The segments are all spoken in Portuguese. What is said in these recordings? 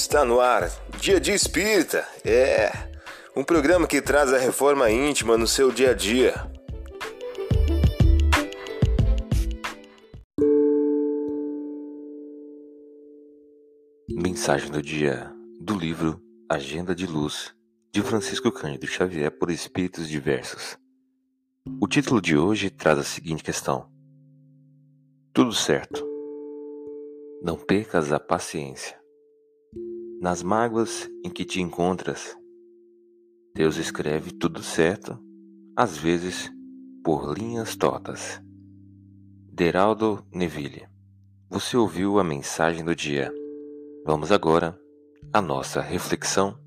Está no ar, Dia de Espírita. É um programa que traz a reforma íntima no seu dia a dia. Mensagem do dia do livro Agenda de Luz de Francisco Cândido Xavier por Espíritos Diversos. O título de hoje traz a seguinte questão: Tudo certo. Não percas a paciência. Nas mágoas em que te encontras, Deus escreve tudo certo, às vezes por linhas tortas. Deraldo Neville, você ouviu a mensagem do dia. Vamos agora à nossa reflexão.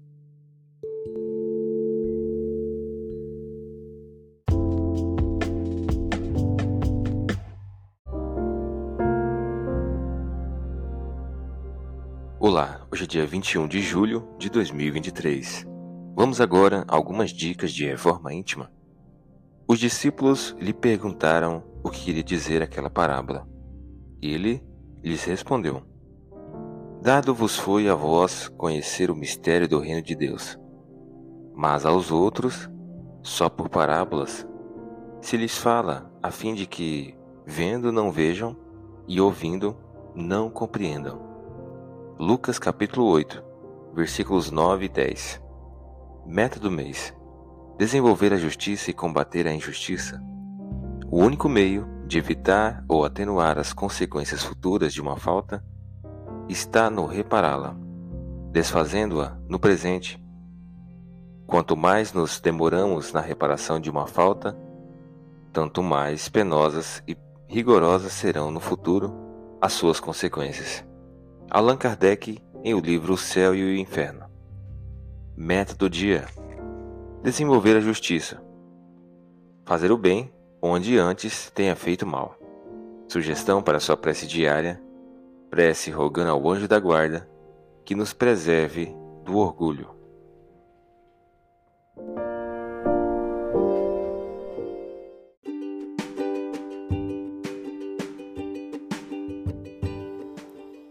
Olá, hoje é dia 21 de julho de 2023. Vamos agora a algumas dicas de reforma íntima. Os discípulos lhe perguntaram o que queria dizer aquela parábola. Ele lhes respondeu: Dado-vos foi a vós conhecer o mistério do reino de Deus, mas aos outros, só por parábolas, se lhes fala, a fim de que, vendo, não vejam, e ouvindo, não compreendam. Lucas capítulo 8, versículos 9 e 10. Meta do mês: desenvolver a justiça e combater a injustiça. O único meio de evitar ou atenuar as consequências futuras de uma falta está no repará-la, desfazendo-a no presente. Quanto mais nos demoramos na reparação de uma falta, tanto mais penosas e rigorosas serão no futuro as suas consequências. Allan Kardec em o livro O Céu e o Inferno. Meta do dia: desenvolver a justiça. Fazer o bem onde antes tenha feito mal. Sugestão para sua prece diária: prece rogando ao anjo da guarda que nos preserve do orgulho.